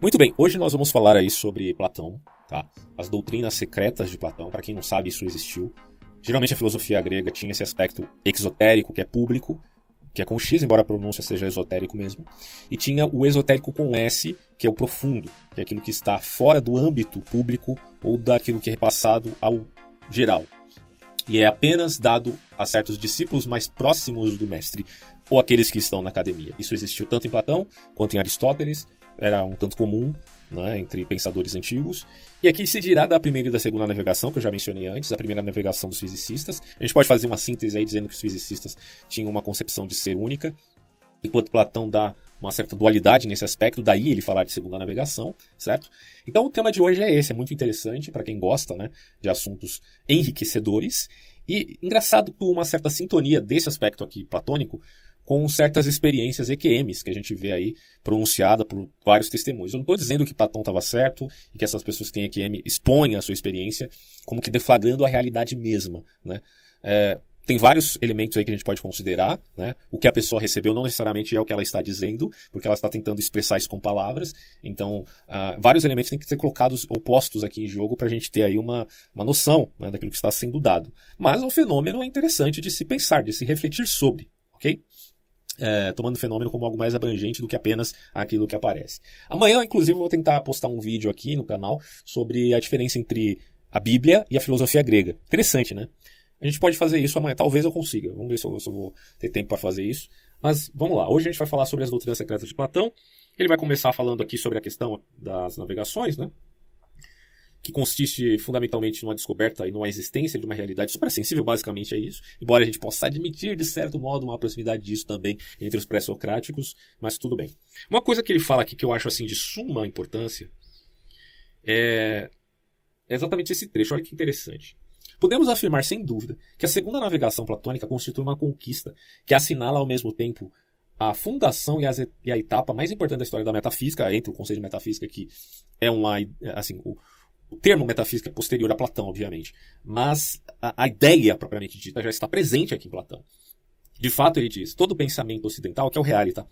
Muito bem, hoje nós vamos falar aí sobre Platão, tá? As doutrinas secretas de Platão, para quem não sabe, isso existiu. Geralmente a filosofia grega tinha esse aspecto exotérico, que é público, que é com X, embora a pronúncia seja esotérico mesmo, e tinha o esotérico com S, que é o profundo, que é aquilo que está fora do âmbito público ou daquilo que é repassado ao geral. E é apenas dado a certos discípulos mais próximos do mestre, ou aqueles que estão na academia. Isso existiu tanto em Platão quanto em Aristóteles, era um tanto comum né, entre pensadores antigos. E aqui se dirá da primeira e da segunda navegação, que eu já mencionei antes, a primeira navegação dos fisicistas. A gente pode fazer uma síntese aí dizendo que os fisicistas tinham uma concepção de ser única, enquanto Platão dá uma certa dualidade nesse aspecto, daí ele falar de segunda navegação, certo? Então o tema de hoje é esse, é muito interessante para quem gosta né, de assuntos enriquecedores. E engraçado por uma certa sintonia desse aspecto aqui platônico com certas experiências EQMs que a gente vê aí pronunciada por vários testemunhos. Eu não estou dizendo que Platão estava certo e que essas pessoas que têm EQM expõem a sua experiência como que deflagrando a realidade mesma, né? É, tem vários elementos aí que a gente pode considerar, né? O que a pessoa recebeu não necessariamente é o que ela está dizendo, porque ela está tentando expressar isso com palavras. Então, uh, vários elementos têm que ser colocados ou postos aqui em jogo para a gente ter aí uma, uma noção né, daquilo que está sendo dado. Mas o fenômeno é interessante de se pensar, de se refletir sobre, ok? É, tomando o fenômeno como algo mais abrangente do que apenas aquilo que aparece. Amanhã, inclusive, eu vou tentar postar um vídeo aqui no canal sobre a diferença entre a Bíblia e a filosofia grega. Interessante, né? A gente pode fazer isso amanhã, talvez eu consiga. Vamos ver se eu, se eu vou ter tempo para fazer isso. Mas vamos lá, hoje a gente vai falar sobre as doutrinas secretas de Platão. Ele vai começar falando aqui sobre a questão das navegações, né? Que consiste fundamentalmente numa descoberta e numa existência de uma realidade suprassensível, basicamente é isso. Embora a gente possa admitir, de certo modo, uma proximidade disso também entre os pré-socráticos, mas tudo bem. Uma coisa que ele fala aqui que eu acho assim de suma importância é exatamente esse trecho. Olha que interessante. Podemos afirmar sem dúvida que a segunda navegação platônica constitui uma conquista que assinala ao mesmo tempo a fundação e, as, e, a etapa mais importante da história da metafísica, entre o conceito de metafísica que é uma assim o, o termo metafísica é posterior a Platão, obviamente, mas a, a ideia propriamente dita já está presente aqui em Platão. De fato, ele diz: todo pensamento ocidental, que é o realita,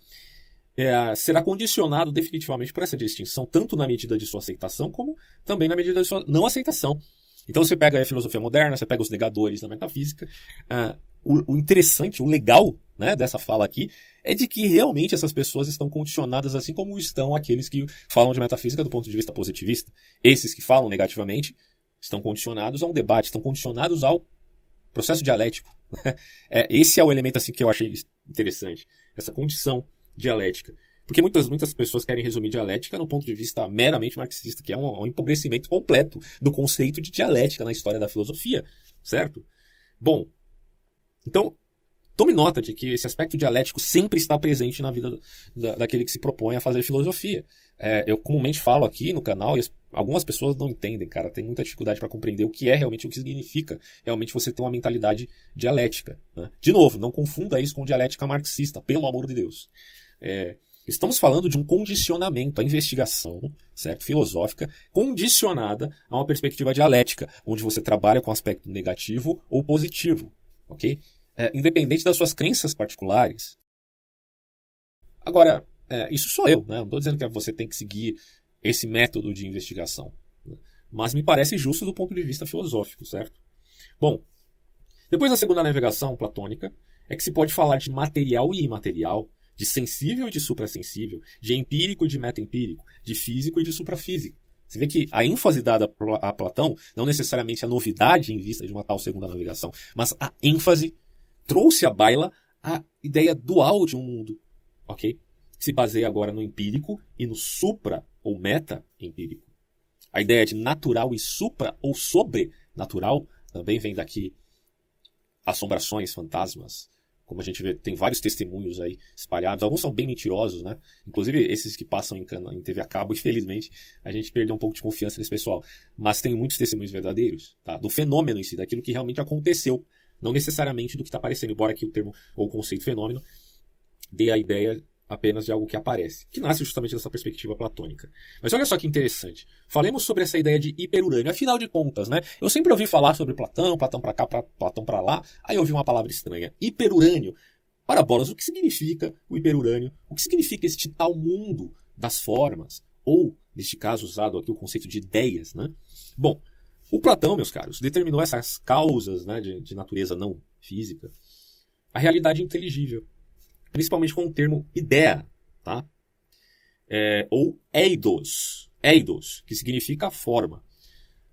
é, será condicionado definitivamente por essa distinção, tanto na medida de sua aceitação, como também na medida de sua não aceitação. Então você pega a filosofia moderna, você pega os negadores da metafísica. Uh, o, o, interessante, o legal né, dessa fala aqui é de que realmente essas pessoas estão condicionadas assim como estão aqueles que falam de metafísica do ponto de vista positivista. Esses que falam negativamente estão condicionados a um debate, estão condicionados ao processo dialético. é, esse é o elemento assim que eu achei interessante, essa condição dialética. Porque muitas, muitas pessoas querem resumir dialética no ponto de vista meramente marxista, que é um, um empobrecimento completo do conceito de dialética na história da filosofia, certo? Bom, então, tome nota de que esse aspecto dialético sempre está presente na vida da, daquele que se propõe a fazer filosofia. É, eu comumente falo aqui no canal e as, algumas pessoas não entendem, cara, tem muita dificuldade para compreender o que é realmente o que significa realmente você ter uma mentalidade dialética. Né? De novo, não confunda isso com dialética marxista, pelo amor de Deus. É, Estamos falando de um condicionamento, a investigação, certo, filosófica, condicionada a uma perspectiva dialética, onde você trabalha com aspecto negativo ou positivo, ok? É, independente das suas crenças particulares. Agora, é, isso sou eu, né? Não estou dizendo que você tem que seguir esse método de investigação, né? mas me parece justo do ponto de vista filosófico, certo? Bom, depois da segunda navegação platônica, é que se pode falar de material e imaterial, de sensível e de suprassensível, de empírico e de metaempírico, de físico e de suprafísico. Você vê que a ênfase dada a Platão, não necessariamente a novidade em vista de uma tal segunda navegação, mas a ênfase trouxe à baila a ideia dual de um mundo, ok? Se baseia agora no empírico e no supra ou meta-empírico. A ideia de natural e supra ou sobrenatural também vem daqui. Assombrações, fantasmas, como a gente vê, tem vários testemunhos aí espalhados. Alguns são bem mentirosos, né? Inclusive esses que passam em, em TV a cabo, infelizmente, a gente perdeu um pouco de confiança nesse pessoal. Mas tem muitos testemunhos verdadeiros, tá? Do fenômeno em si, daquilo que realmente aconteceu. Não necessariamente do que está aparecendo, embora aqui o termo ou o conceito fenômeno dê a ideia apenas de algo que aparece, que nasce justamente dessa perspectiva platônica. Mas olha só que interessante. Falemos sobre essa ideia de hiperurânio. Afinal de contas, né? Eu sempre ouvi falar sobre Platão, Platão para cá, pra, Platão para lá. Aí eu ouvi uma palavra estranha. Hiperurânio. Para bolas, o que significa o hiperurânio? O que significa este tal mundo das formas? Ou neste caso usado aqui o conceito de ideias, né? Bom, o Platão, meus caros, determinou essas causas né, de, de natureza não física, a realidade inteligível, principalmente com o termo ideia, tá? É, ou eidos, eidos, que significa forma.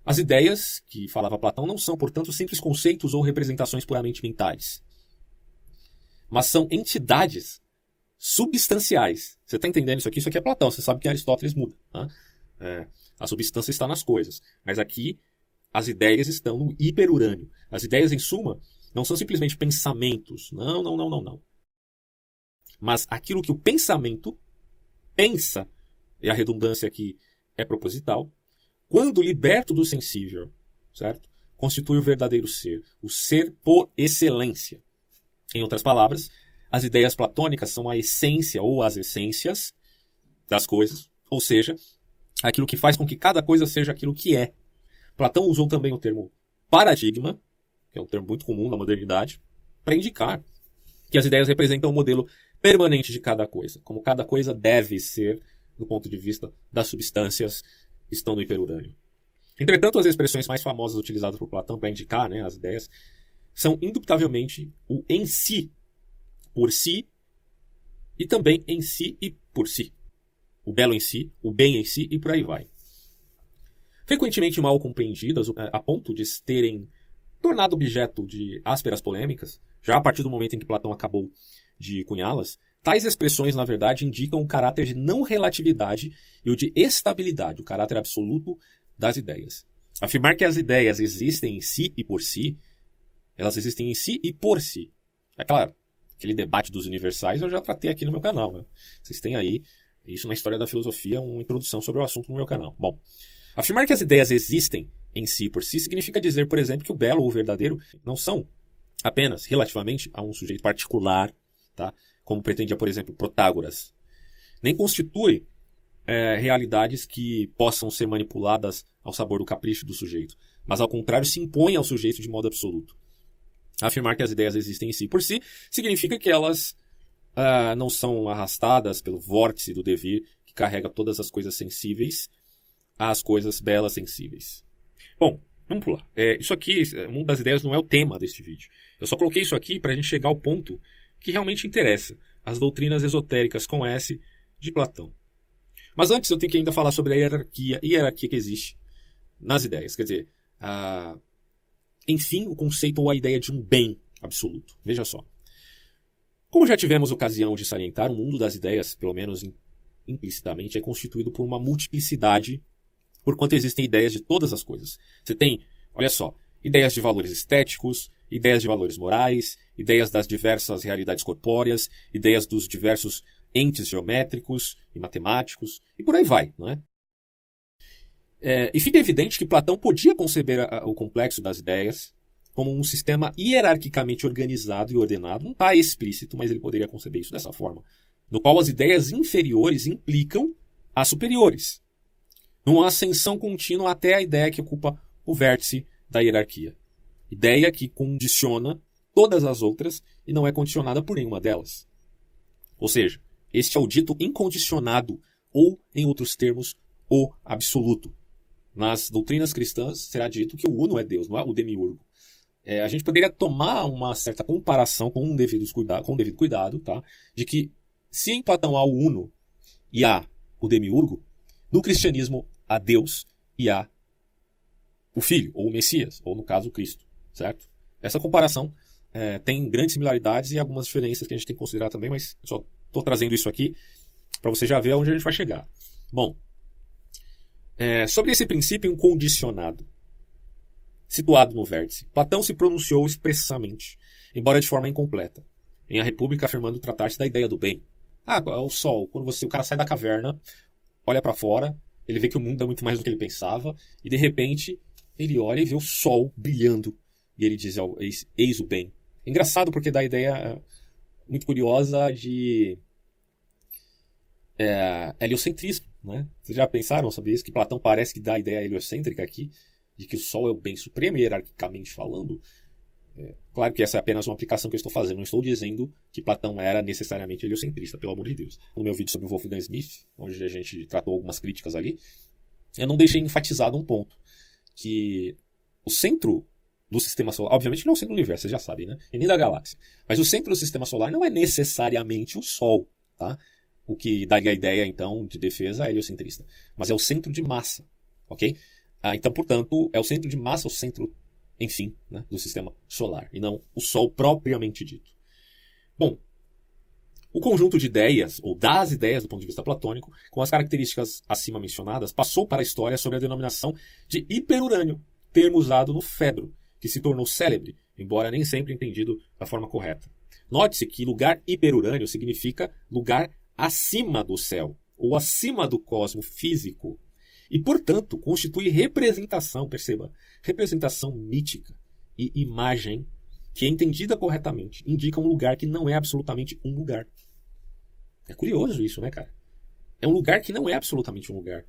As ideias, que falava Platão, não são, portanto, simples conceitos ou representações puramente mentais, mas são entidades substanciais. Você está entendendo isso aqui? Isso aqui é Platão. Você sabe que Aristóteles muda. Né? É, a substância está nas coisas. Mas aqui as ideias estão no hiperurânio. As ideias, em suma, não são simplesmente pensamentos. Não, não, não, não, não. Mas aquilo que o pensamento pensa, e a redundância aqui é proposital, quando liberto do sensível, certo? Constitui o verdadeiro ser, o ser por excelência. Em outras palavras, as ideias platônicas são a essência ou as essências das coisas, ou seja, aquilo que faz com que cada coisa seja aquilo que é. Platão usou também o termo paradigma, que é um termo muito comum na modernidade, para indicar que as ideias representam um modelo permanente de cada coisa, como cada coisa deve ser do ponto de vista das substâncias que estão no hiperurânio. Entretanto, as expressões mais famosas utilizadas por Platão para indicar né, as ideias são indubitavelmente o em si, por si, e também em si e por si. O belo em si, o bem em si e por aí vai. Frequentemente mal compreendidas, é, a ponto de terem tornado objeto de ásperas polêmicas, já a partir do momento em que Platão acabou de cunhá-las, tais expressões, na verdade, indicam o caráter de não relatividade e o de estabilidade, o caráter absoluto das ideias. Afirmar que as ideias existem em si e por si elas existem em si e por si. É claro, aquele debate dos universais eu já tratei aqui no meu canal. Né? Vocês têm aí, isso na história da filosofia, uma introdução sobre o assunto no meu canal. Bom, afirmar que as ideias existem em si por si significa dizer, por exemplo, que o belo ou o verdadeiro não são apenas relativamente a um sujeito particular, tá? como pretendia, por exemplo, Protágoras. Nem constitui é, realidades que possam ser manipuladas ao sabor do capricho do sujeito, mas ao contrário se impõem ao sujeito de modo absoluto. Afirmar que as ideias existem em si por si significa que elas uh, não são arrastadas pelo vórtice do devir que carrega todas as coisas sensíveis às coisas belas sensíveis. Bom, vamos pular. É, isso aqui, o mundo das ideias não é o tema deste vídeo. Eu só coloquei isso aqui para a gente chegar ao ponto que realmente interessa: as doutrinas esotéricas com S de Platão. Mas antes eu tenho que ainda falar sobre a hierarquia, hierarquia que existe nas ideias. Quer dizer, a, enfim, o conceito ou a ideia de um bem absoluto. Veja só. Como já tivemos ocasião de salientar, o mundo das ideias, pelo menos implicitamente, é constituído por uma multiplicidade, por quanto existem ideias de todas as coisas. Você tem, olha só, ideias de valores estéticos, ideias de valores morais, ideias das diversas realidades corpóreas, ideias dos diversos entes geométricos e matemáticos, e por aí vai, não é? É, e fica evidente que Platão podia conceber a, a, o complexo das ideias como um sistema hierarquicamente organizado e ordenado. Não está explícito, mas ele poderia conceber isso dessa forma. No qual as ideias inferiores implicam as superiores. Numa ascensão contínua até a ideia que ocupa o vértice da hierarquia. Ideia que condiciona todas as outras e não é condicionada por nenhuma delas. Ou seja, este é o dito incondicionado, ou, em outros termos, o absoluto. Nas doutrinas cristãs será dito que o Uno é Deus, não é o demiurgo. É, a gente poderia tomar uma certa comparação com um devido cuidado, com um devido cuidado, tá? De que se em Platão há o Uno e há o demiurgo, no cristianismo há Deus e há o Filho, ou o Messias, ou no caso o Cristo, certo? Essa comparação é, tem grandes similaridades e algumas diferenças que a gente tem que considerar também, mas só estou trazendo isso aqui para você já ver aonde a gente vai chegar. Bom, é, sobre esse princípio incondicionado, situado no vértice, Platão se pronunciou expressamente, embora de forma incompleta, em A República afirmando tratar-se da ideia do bem. Ah, é o sol. Quando você, o cara sai da caverna, olha para fora, ele vê que o mundo é muito mais do que ele pensava, e de repente ele olha e vê o sol brilhando, e ele diz: eis, o bem. Engraçado porque dá a ideia é, muito curiosa de é, heliocentrismo. Né? Vocês já pensaram sobre isso? Que Platão parece que dá a ideia heliocêntrica aqui, de que o Sol é o bem supremo, hierarquicamente falando. É, claro que essa é apenas uma aplicação que eu estou fazendo, não estou dizendo que Platão era necessariamente heliocentrista, pelo amor de Deus. No meu vídeo sobre o Wolfgang Smith, onde a gente tratou algumas críticas ali, eu não deixei enfatizado um ponto, que o centro do sistema solar, obviamente não é o centro do universo, vocês já sabem, né? E nem da galáxia. Mas o centro do sistema solar não é necessariamente o Sol, tá? O que daria a ideia, então, de defesa heliocentrista. Mas é o centro de massa, ok? Ah, então, portanto, é o centro de massa, o centro enfim, né, do sistema solar, e não o Sol propriamente dito. Bom, o conjunto de ideias, ou das ideias do ponto de vista platônico, com as características acima mencionadas, passou para a história sob a denominação de hiperurânio, termo usado no Fedro, que se tornou célebre, embora nem sempre entendido da forma correta. Note-se que lugar hiperurânio significa lugar acima do céu, ou acima do cosmo físico, e, portanto, constitui representação, perceba, representação mítica e imagem que, entendida corretamente, indica um lugar que não é absolutamente um lugar. É curioso isso, né, cara? É um lugar que não é absolutamente um lugar.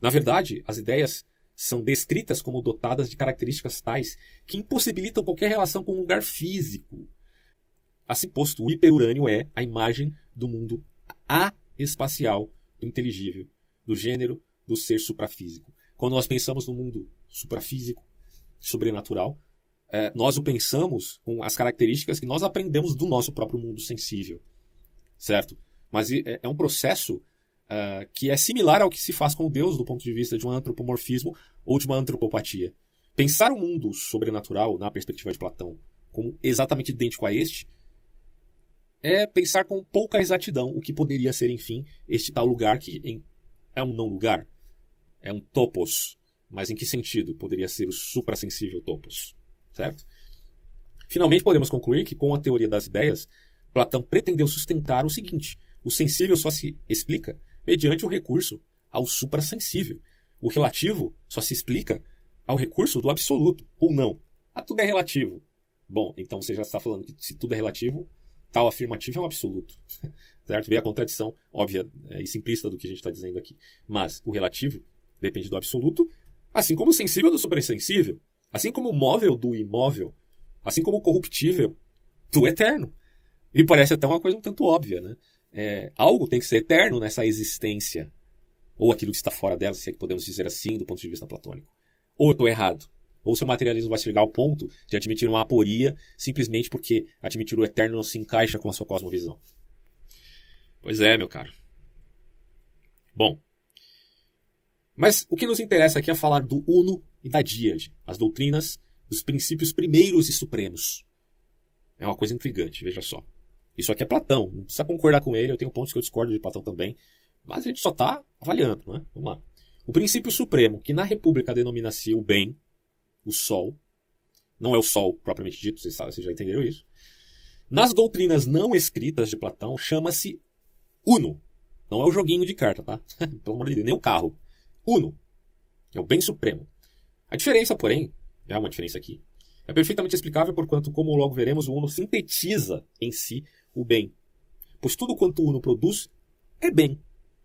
Na verdade, as ideias são descritas como dotadas de características tais que impossibilitam qualquer relação com um lugar físico. Assim posto, o hiperurânio é a imagem do mundo a-espacial, do inteligível, do gênero do ser suprafísico. Quando nós pensamos no mundo suprafísico, sobrenatural, é, nós o pensamos com as características que nós aprendemos do nosso próprio mundo sensível, certo? Mas é, é um processo uh, que é similar ao que se faz com Deus do ponto de vista de um antropomorfismo ou de uma antropopatia. Pensar o mundo sobrenatural, na perspectiva de Platão, como exatamente idêntico a este, é pensar com pouca exatidão o que poderia ser, enfim, este tal lugar que é um não lugar, é um topos. Mas em que sentido poderia ser o suprassensível topos? Certo? Finalmente, podemos concluir que, com a teoria das ideias, Platão pretendeu sustentar o seguinte: o sensível só se explica mediante o recurso ao suprassensível. O relativo só se explica ao recurso do absoluto, ou não. Ah, tudo é relativo. Bom, então você já está falando que se tudo é relativo, tal afirmativo é um absoluto. certo? Vê a contradição óbvia é, e simplista do que a gente está dizendo aqui. Mas o relativo depende do absoluto, assim como o sensível do supersensível, assim como o móvel do imóvel, assim como o corruptível do eterno. E parece até uma coisa um tanto óbvia, né? É, algo tem que ser eterno nessa existência, ou aquilo que está fora dela, se é que podemos dizer assim, do ponto de vista platônico. Ou eu estou errado. Ou seu materialismo vai chegar ao ponto de admitir uma aporia simplesmente porque admitir o eterno não se encaixa com a sua cosmovisão. Pois é, meu caro. Bom, mas o que nos interessa aqui é falar do Uno e da Díade, as doutrinas dos princípios primeiros e supremos. É uma coisa intrigante, veja só. Isso aqui é Platão, não precisa concordar com ele, eu tenho pontos que eu discordo de Platão também, mas a gente só está avaliando, né? Vamos lá. O princípio supremo, que na República denomina-se o bem, o sol, não é o sol propriamente dito, vocês, sabem, vocês já entenderam isso. Nas doutrinas não escritas de Platão, chama-se Uno. Não é o joguinho de carta, tá? Pelo amor de Deus, nem o carro. Uno. É o bem supremo. A diferença, porém, é uma diferença aqui, é perfeitamente explicável porquanto, como logo veremos, o Uno sintetiza em si o bem. Pois tudo quanto o Uno produz é bem.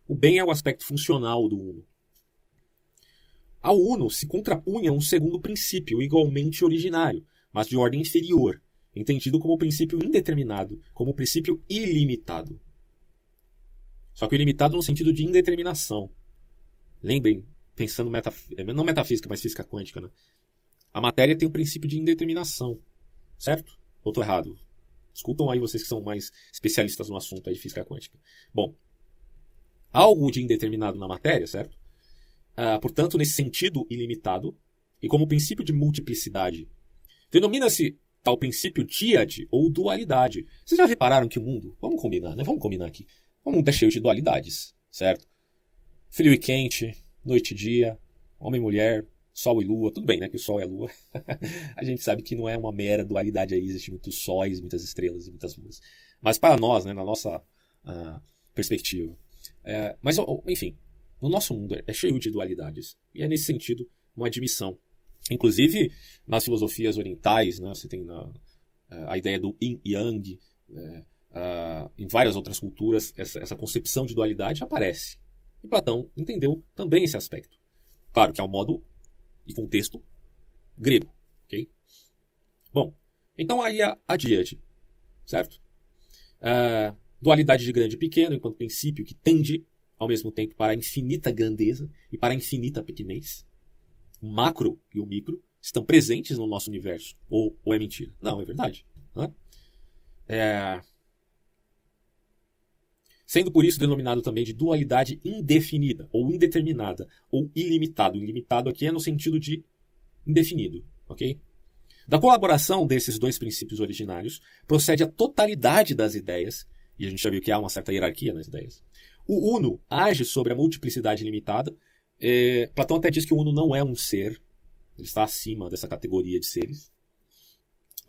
O bem é o aspecto funcional do Uno. Ao Uno se contrapunha um segundo princípio, igualmente originário, mas de ordem inferior, entendido como princípio indeterminado, como princípio ilimitado. Só que ilimitado no sentido de indeterminação, Lembrem, pensando metaf não metafísica, mas física quântica, né? A matéria tem um princípio de indeterminação, certo? Ou estou errado? Escutam aí vocês que são mais especialistas no assunto aí de física quântica. Bom, algo de indeterminado na matéria, certo? Ah, portanto, nesse sentido ilimitado, e como princípio de multiplicidade, denomina-se tal princípio díade ou dualidade. Vocês já repararam que o mundo, vamos combinar, né? Vamos combinar aqui. O mundo é cheio de dualidades, certo? Frio e quente, noite e dia, homem e mulher, sol e lua, tudo bem, né? Que o sol é a lua. a gente sabe que não é uma mera dualidade aí, existem muitos sóis, muitas estrelas e muitas luas. Mas para nós, né, na nossa uh, perspectiva. É, mas, enfim, o nosso mundo é cheio de dualidades. E é nesse sentido uma admissão. Inclusive, nas filosofias orientais, né, você tem na, a ideia do yin e yang, é, uh, em várias outras culturas, essa, essa concepção de dualidade aparece. E Platão entendeu também esse aspecto. Claro que é um modo e contexto grego. ok? Bom, Então aí a, a díade, certo? Uh, dualidade de grande e pequeno, enquanto princípio que tende ao mesmo tempo para a infinita grandeza e para a infinita pequenez. O macro e o micro estão presentes no nosso universo. Ou, ou é mentira? Não, é verdade. Né? É... Sendo por isso denominado também de dualidade indefinida, ou indeterminada, ou ilimitado. Ilimitado aqui é no sentido de indefinido, ok? Da colaboração desses dois princípios originários procede a totalidade das ideias, e a gente já viu que há uma certa hierarquia nas ideias. O Uno age sobre a multiplicidade limitada. É, Platão até diz que o Uno não é um ser, ele está acima dessa categoria de seres.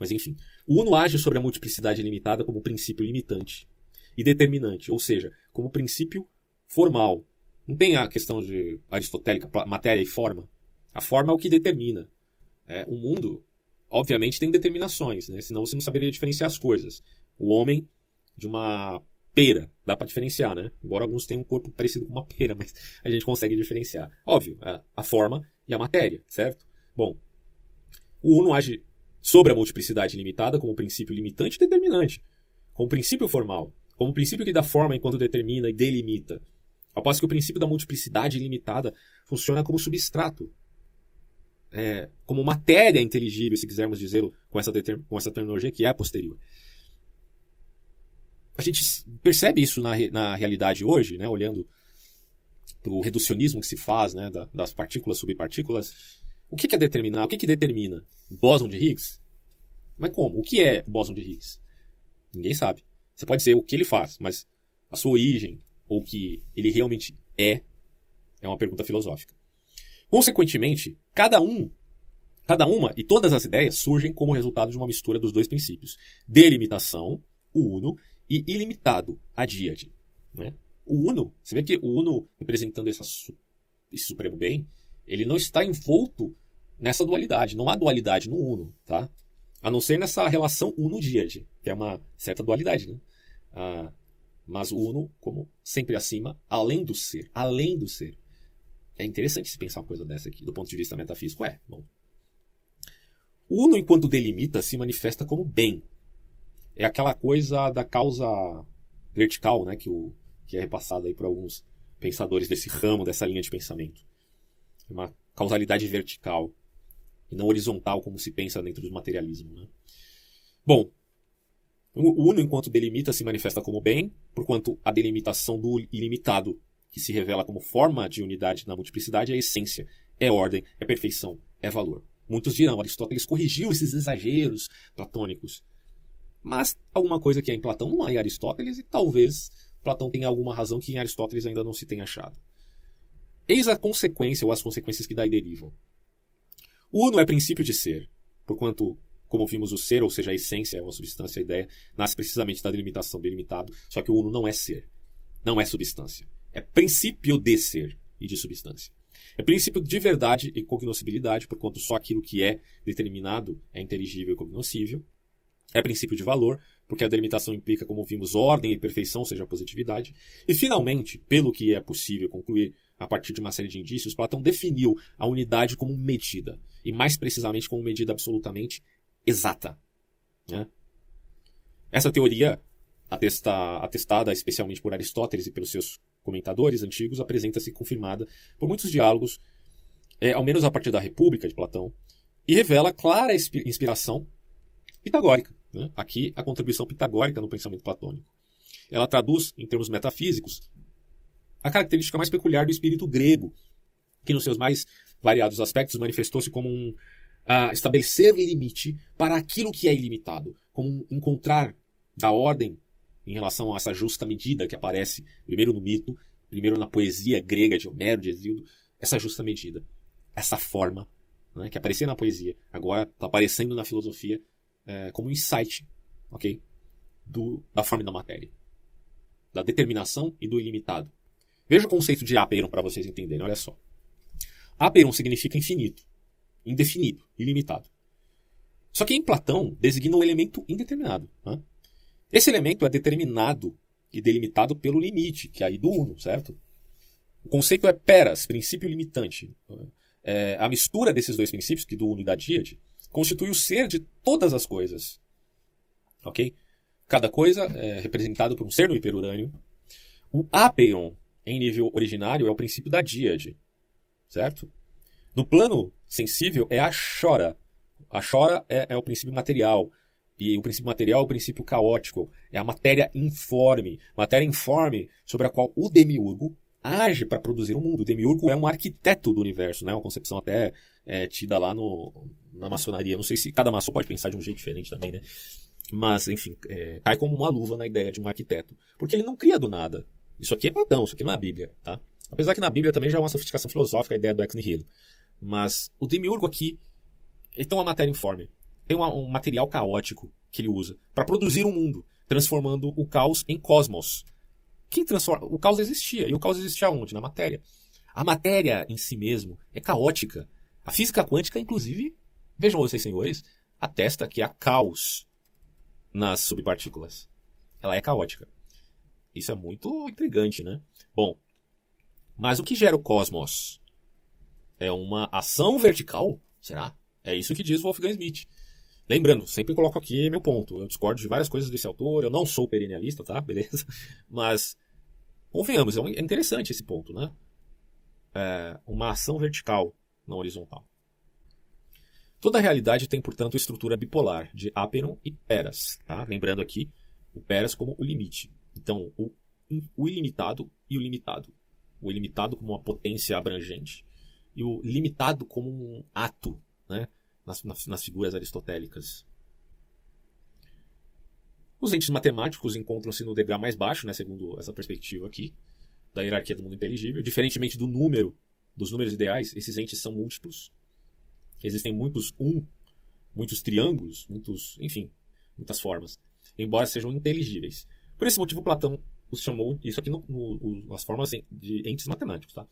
Mas enfim, o Uno age sobre a multiplicidade limitada como princípio limitante e determinante, ou seja, como princípio formal. Não tem a questão de aristotélica, matéria e forma. A forma é o que determina. É, o mundo, obviamente, tem determinações, né? senão você não saberia diferenciar as coisas. O homem de uma pera, dá para diferenciar, né? Embora alguns tenham um corpo parecido com uma pera, mas a gente consegue diferenciar. Óbvio, a, a forma e a matéria, certo? Bom, o Uno age sobre a multiplicidade limitada como princípio limitante e determinante, como princípio formal, como princípio que dá forma enquanto determina e delimita. Ao passo que o princípio da multiplicidade limitada funciona como substrato, é, como matéria inteligível, se quisermos dizer com essa, com essa terminologia que é posterior. A gente percebe isso na, na realidade hoje, né, olhando para o reducionismo que se faz né, das partículas subpartículas o que, que é determinar? O que, que determina? Bóson de Higgs? Mas como? O que é bóson de Higgs? Ninguém sabe. Você pode dizer o que ele faz, mas a sua origem, ou o que ele realmente é, é uma pergunta filosófica. Consequentemente, cada um, cada uma e todas as ideias surgem como resultado de uma mistura dos dois princípios: delimitação, o uno, e ilimitado, a díade. Né? O uno, você vê que o uno representando esse supremo bem, ele não está envolto nessa dualidade. Não há dualidade no Uno, tá? A não ser nessa relação Uno-Díade, que é uma certa dualidade, né? Ah, mas o Uno, como sempre acima, além do ser, além do ser. É interessante se pensar uma coisa dessa aqui, do ponto de vista metafísico. É, bom. O Uno, enquanto delimita, se manifesta como bem. É aquela coisa da causa vertical, né, que, o, que é repassada aí por alguns pensadores desse ramo, dessa linha de pensamento. Uma causalidade vertical e não horizontal, como se pensa dentro do materialismo. Né? Bom, o uno, enquanto delimita, se manifesta como bem, porquanto a delimitação do ilimitado, que se revela como forma de unidade na multiplicidade, é essência, é ordem, é perfeição, é valor. Muitos dirão, Aristóteles corrigiu esses exageros platônicos. Mas alguma coisa que é em Platão não há em Aristóteles, e talvez Platão tenha alguma razão que em Aristóteles ainda não se tenha achado. Eis a consequência ou as consequências que daí derivam. Uno é princípio de ser, porquanto, como vimos, o ser, ou seja, a essência, é uma substância, a ideia, nasce precisamente da delimitação do ilimitado, só que o uno não é ser, não é substância. É princípio de ser e de substância. É princípio de verdade e cognoscibilidade, porquanto só aquilo que é determinado é inteligível e cognoscível. É princípio de valor, porque a delimitação implica, como vimos, ordem e perfeição, ou seja, positividade. E, finalmente, pelo que é possível concluir a partir de uma série de indícios, Platão definiu a unidade como medida e mais precisamente como medida absolutamente exata. Né? Essa teoria, atesta, atestada especialmente por Aristóteles e pelos seus comentadores antigos, apresenta-se confirmada por muitos diálogos, é, ao menos a partir da República de Platão, e revela clara inspiração pitagórica. Né? Aqui, a contribuição pitagórica no pensamento platônico. Ela traduz, em termos metafísicos, a característica mais peculiar do espírito grego, que nos seus mais variados aspectos, manifestou-se como um uh, estabelecer limite para aquilo que é ilimitado, como um encontrar da ordem em relação a essa justa medida que aparece primeiro no mito, primeiro na poesia grega de Homero, de Exildo, essa justa medida, essa forma né, que aparecia na poesia, agora está aparecendo na filosofia é, como um insight, ok, do, da forma e da matéria, da determinação e do ilimitado. Veja o conceito de apeiron para vocês entenderem, olha só. Aperon significa infinito, indefinido, ilimitado. Só que em Platão designa um elemento indeterminado. Né? Esse elemento é determinado e delimitado pelo limite, que é aí do uno, certo? O conceito é peras, princípio limitante. É, a mistura desses dois princípios, que do uno e da díade, constitui o ser de todas as coisas. ok? Cada coisa é representada por um ser no hiperurânio. O apeiron, em nível originário, é o princípio da díade, certo? No plano sensível é a chora. A chora é, é o princípio material. E o princípio material é o princípio caótico. É a matéria informe. Matéria informe sobre a qual o demiurgo age para produzir o um mundo. O demiurgo é um arquiteto do universo, né? Uma concepção até é, tida lá no, na maçonaria. Não sei se cada maçom pode pensar de um jeito diferente também, né? Mas, enfim, é, cai como uma luva na ideia de um arquiteto. Porque ele não cria do nada. Isso aqui é Platão, isso aqui não é a Bíblia, tá? Apesar que na Bíblia também já é uma sofisticação filosófica a ideia do ex nihilo. Mas o demiurgo aqui, ele tem uma matéria informe. Tem uma, um material caótico que ele usa para produzir um mundo, transformando o caos em cosmos. Quem transforma? O caos existia. E o caos existia onde? Na matéria. A matéria em si mesmo é caótica. A física quântica, inclusive, vejam vocês, senhores, atesta que há caos nas subpartículas. Ela é caótica. Isso é muito intrigante, né? Bom, mas o que gera o cosmos? É uma ação vertical? Será? É isso que diz Wolfgang Smith. Lembrando, sempre coloco aqui meu ponto. Eu discordo de várias coisas desse autor, eu não sou perennialista, tá? Beleza? Mas, convenhamos, é interessante esse ponto, né? É uma ação vertical, não horizontal. Toda realidade tem, portanto, estrutura bipolar de Aperon e Peras. Tá? Lembrando aqui o Peras como o limite. Então, o, o ilimitado e o limitado. O ilimitado como uma potência abrangente e o limitado como um ato né? nas, nas, nas figuras aristotélicas. Os entes matemáticos encontram-se no degrau mais baixo, né, segundo essa perspectiva aqui, da hierarquia do mundo inteligível. Diferentemente do número, dos números ideais, esses entes são múltiplos Existem muitos um, muitos triângulos, muitos, enfim, muitas formas, embora sejam inteligíveis. Por esse motivo, Platão os chamou, isso aqui no, no, nas formas de entes matemáticos, tá?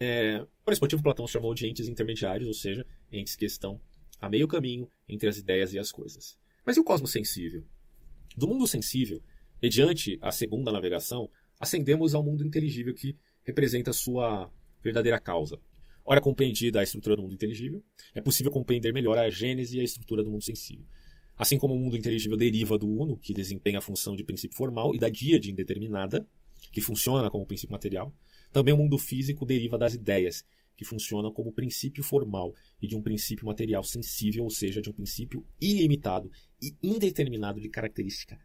É, por esse motivo, Platão os chamou de entes intermediários, ou seja, entes que estão a meio caminho entre as ideias e as coisas. Mas e o cosmos sensível? Do mundo sensível, mediante a segunda navegação, ascendemos ao mundo inteligível que representa sua verdadeira causa, Ora compreendida a estrutura do mundo inteligível, é possível compreender melhor a gênese e a estrutura do mundo sensível. Assim como o mundo inteligível deriva do uno, que desempenha a função de princípio formal, e da díade indeterminada, que funciona como princípio material, também o mundo físico deriva das ideias, que funcionam como princípio formal e de um princípio material sensível, ou seja, de um princípio ilimitado e indeterminado de característica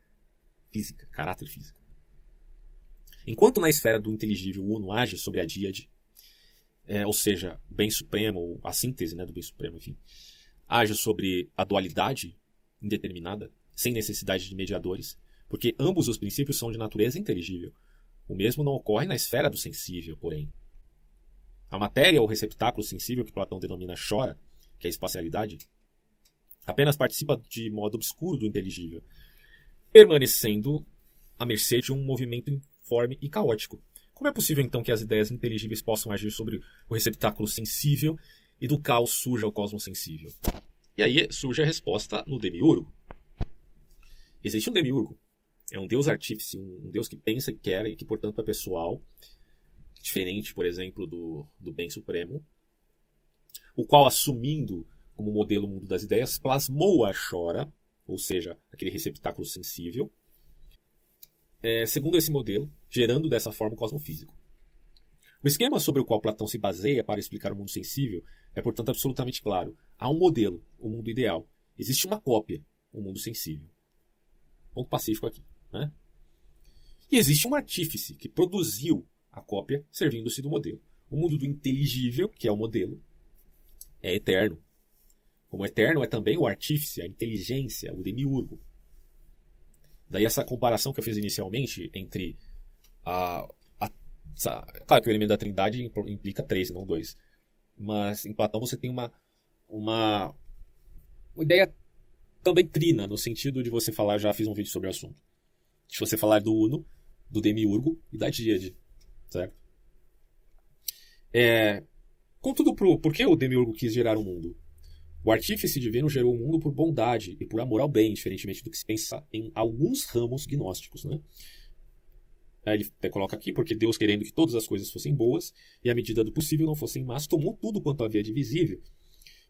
física, caráter físico. Enquanto na esfera do inteligível o uno age sobre a díade, é, ou seja, bem supremo, a síntese né, do bem supremo, enfim, age sobre a dualidade indeterminada, sem necessidade de mediadores, porque ambos os princípios são de natureza inteligível. O mesmo não ocorre na esfera do sensível, porém. A matéria ou receptáculo sensível que Platão denomina chora, que é a espacialidade, apenas participa de modo obscuro do inteligível, permanecendo à mercê de um movimento informe e caótico, como é possível então que as ideias inteligíveis possam agir sobre o receptáculo sensível e do caos surja o cosmos sensível? E aí surge a resposta no demiurgo. Existe um demiurgo. É um deus artífice, um deus que pensa e quer e que, portanto, é pessoal, diferente, por exemplo, do, do bem supremo, o qual, assumindo como modelo o mundo das ideias, plasmou a chora, ou seja, aquele receptáculo sensível, é, segundo esse modelo, gerando dessa forma o cosmofísico. O esquema sobre o qual Platão se baseia para explicar o mundo sensível é, portanto, absolutamente claro. Há um modelo, o mundo ideal. Existe uma cópia, o mundo sensível. Ponto pacífico aqui. Né? E existe um artífice que produziu a cópia servindo-se do modelo. O mundo do inteligível, que é o modelo, é eterno. Como eterno é também o artífice, a inteligência, o demiurgo. Daí essa comparação que eu fiz inicialmente entre a, a, claro que o elemento da trindade implica três, não dois. Mas em Platão você tem uma, uma, uma ideia também trina, no sentido de você falar, já fiz um vídeo sobre o assunto, de você falar do Uno, do Demiurgo e da Díade, certo? É, contudo, pro, por que o Demiurgo quis gerar o um mundo? O artífice divino gerou o mundo por bondade e por amor ao bem, diferentemente do que se pensa em alguns ramos gnósticos. Né? Aí ele até coloca aqui, porque Deus, querendo que todas as coisas fossem boas e, à medida do possível, não fossem más, tomou tudo quanto havia de visível,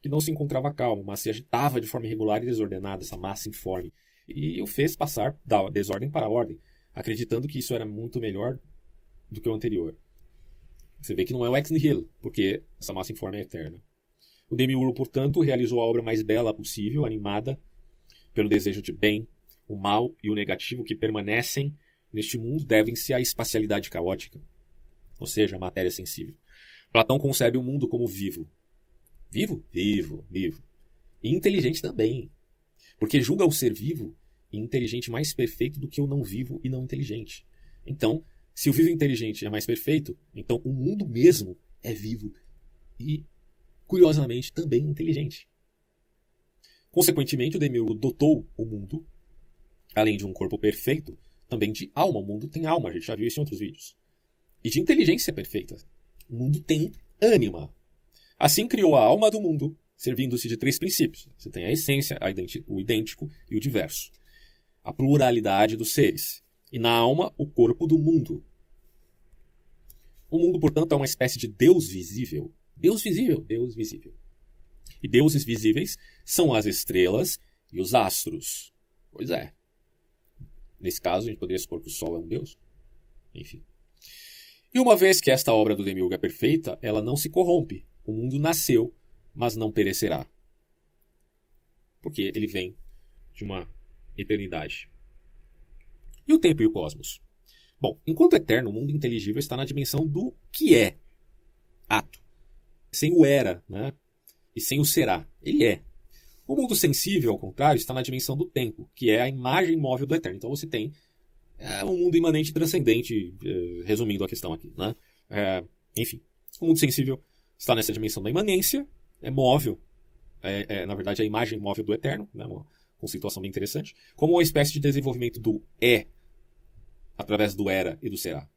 que não se encontrava calmo, mas se agitava de forma irregular e desordenada, essa massa informe, e o fez passar da desordem para a ordem, acreditando que isso era muito melhor do que o anterior. Você vê que não é o ex nihilo, porque essa massa informe é eterna. O Demiurgo, portanto, realizou a obra mais bela possível, animada pelo desejo de bem, o mal e o negativo que permanecem neste mundo devem-se à espacialidade caótica, ou seja, a matéria sensível. Platão concebe o mundo como vivo. Vivo? Vivo, vivo. E inteligente também. Porque julga o ser vivo e inteligente mais perfeito do que o não vivo e não inteligente. Então, se o vivo inteligente é mais perfeito, então o mundo mesmo é vivo e, curiosamente, também inteligente. Consequentemente, o Demiurgo dotou o mundo, além de um corpo perfeito, também de alma. O mundo tem alma, a gente já viu isso em outros vídeos. E de inteligência perfeita. O mundo tem ânima. Assim criou a alma do mundo, servindo-se de três princípios. Você tem a essência, a o idêntico e o diverso. A pluralidade dos seres. E na alma, o corpo do mundo. O mundo, portanto, é uma espécie de Deus visível. Deus visível, Deus visível. E deuses visíveis são as estrelas e os astros. Pois é. Nesse caso, a gente poderia supor que o Sol é um deus. Enfim. E uma vez que esta obra do Demiurgo é perfeita, ela não se corrompe. O mundo nasceu, mas não perecerá. Porque ele vem de uma eternidade. E o tempo e o cosmos? Bom, enquanto eterno, o mundo inteligível está na dimensão do que é. Ato. Sem o era, né? E sem o será. Ele é. O mundo sensível, ao contrário, está na dimensão do tempo, que é a imagem móvel do eterno. Então você tem é, um mundo imanente transcendente, é, resumindo a questão aqui. Né? É, enfim, o mundo sensível está nessa dimensão da imanência, é móvel, é, é, na verdade, a imagem móvel do eterno, né? uma conceituação bem interessante, como uma espécie de desenvolvimento do é através do era e do será.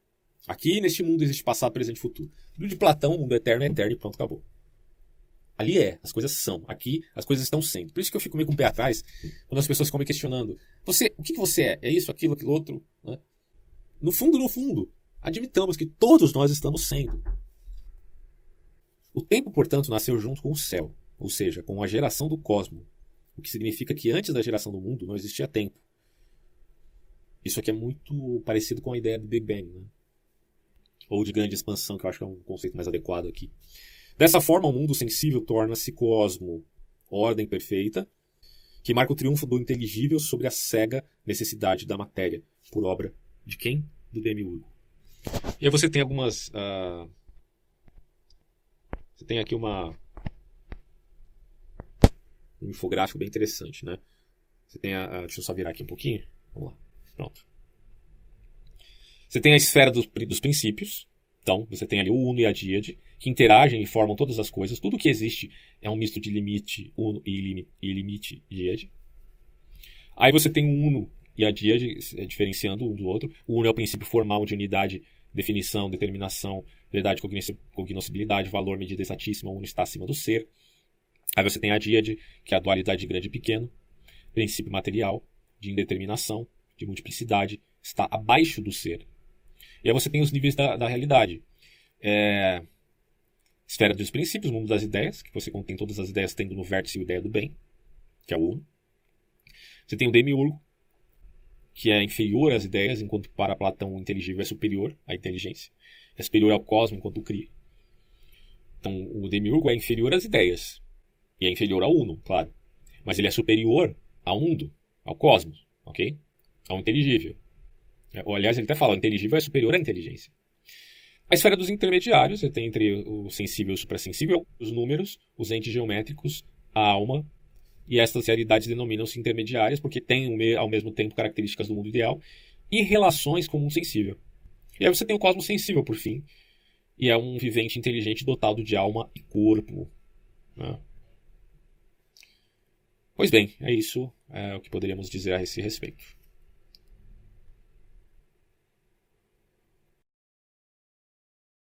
Aqui, neste mundo, existe passado, presente e futuro. No de Platão, o mundo eterno é eterno e pronto, acabou. Ali é, as coisas são. Aqui, as coisas estão sendo. Por isso que eu fico meio com o pé atrás quando as pessoas ficam me questionando. Você, o que, que você é? É isso, aquilo, aquilo outro? Né? No fundo, no fundo, admitamos que todos nós estamos sendo. O tempo, portanto, nasceu junto com o céu, ou seja, com a geração do cosmos, o que significa que antes da geração do mundo não existia tempo. Isso aqui é muito parecido com a ideia do Big Bang, né? ou de grande expansão, que eu acho que é um conceito mais adequado aqui. Dessa forma, o mundo sensível torna-se cosmo, ordem perfeita, que marca o triunfo do inteligível sobre a cega necessidade da matéria, por obra de quem? Do Demiurgo. E aí você tem algumas. Uh... Você tem aqui uma. Um infográfico bem interessante, né? Você tem a. Deixa eu só virar aqui um pouquinho. Vamos lá. Pronto. Você tem a esfera dos, dos princípios, então, você tem ali o Uno e a Díade, que interagem e formam todas as coisas. Tudo que existe é um misto de limite Uno e, limite, e limite. Aí você tem o Uno e a Díade é, diferenciando um do outro. O Uno é o princípio formal de unidade, definição, determinação, verdade, cognoscibilidade, valor, medida exatíssima. O Uno está acima do ser. Aí você tem a Díade, que é a dualidade de grande e pequeno. Princípio material, de indeterminação, de multiplicidade, está abaixo do ser. E aí você tem os níveis da, da realidade. É, esfera dos princípios, mundo das ideias, que você contém todas as ideias tendo no vértice a ideia do bem, que é o uno. Você tem o demiurgo, que é inferior às ideias, enquanto para Platão o inteligível é superior à inteligência. É superior ao cosmos enquanto cria. Então o demiurgo é inferior às ideias. E é inferior ao uno, claro. Mas ele é superior ao mundo, ao cosmos, ok? Ao inteligível. É, ou, aliás, ele até fala, o inteligível é superior à inteligência. A esfera dos intermediários, você tem entre o sensível e o suprassensível, os números, os entes geométricos, a alma, e estas realidades denominam-se intermediárias porque têm ao mesmo tempo características do mundo ideal e relações com o mundo sensível. E aí você tem o cosmos sensível, por fim, e é um vivente inteligente dotado de alma e corpo. Né? Pois bem, é isso é o que poderíamos dizer a esse respeito.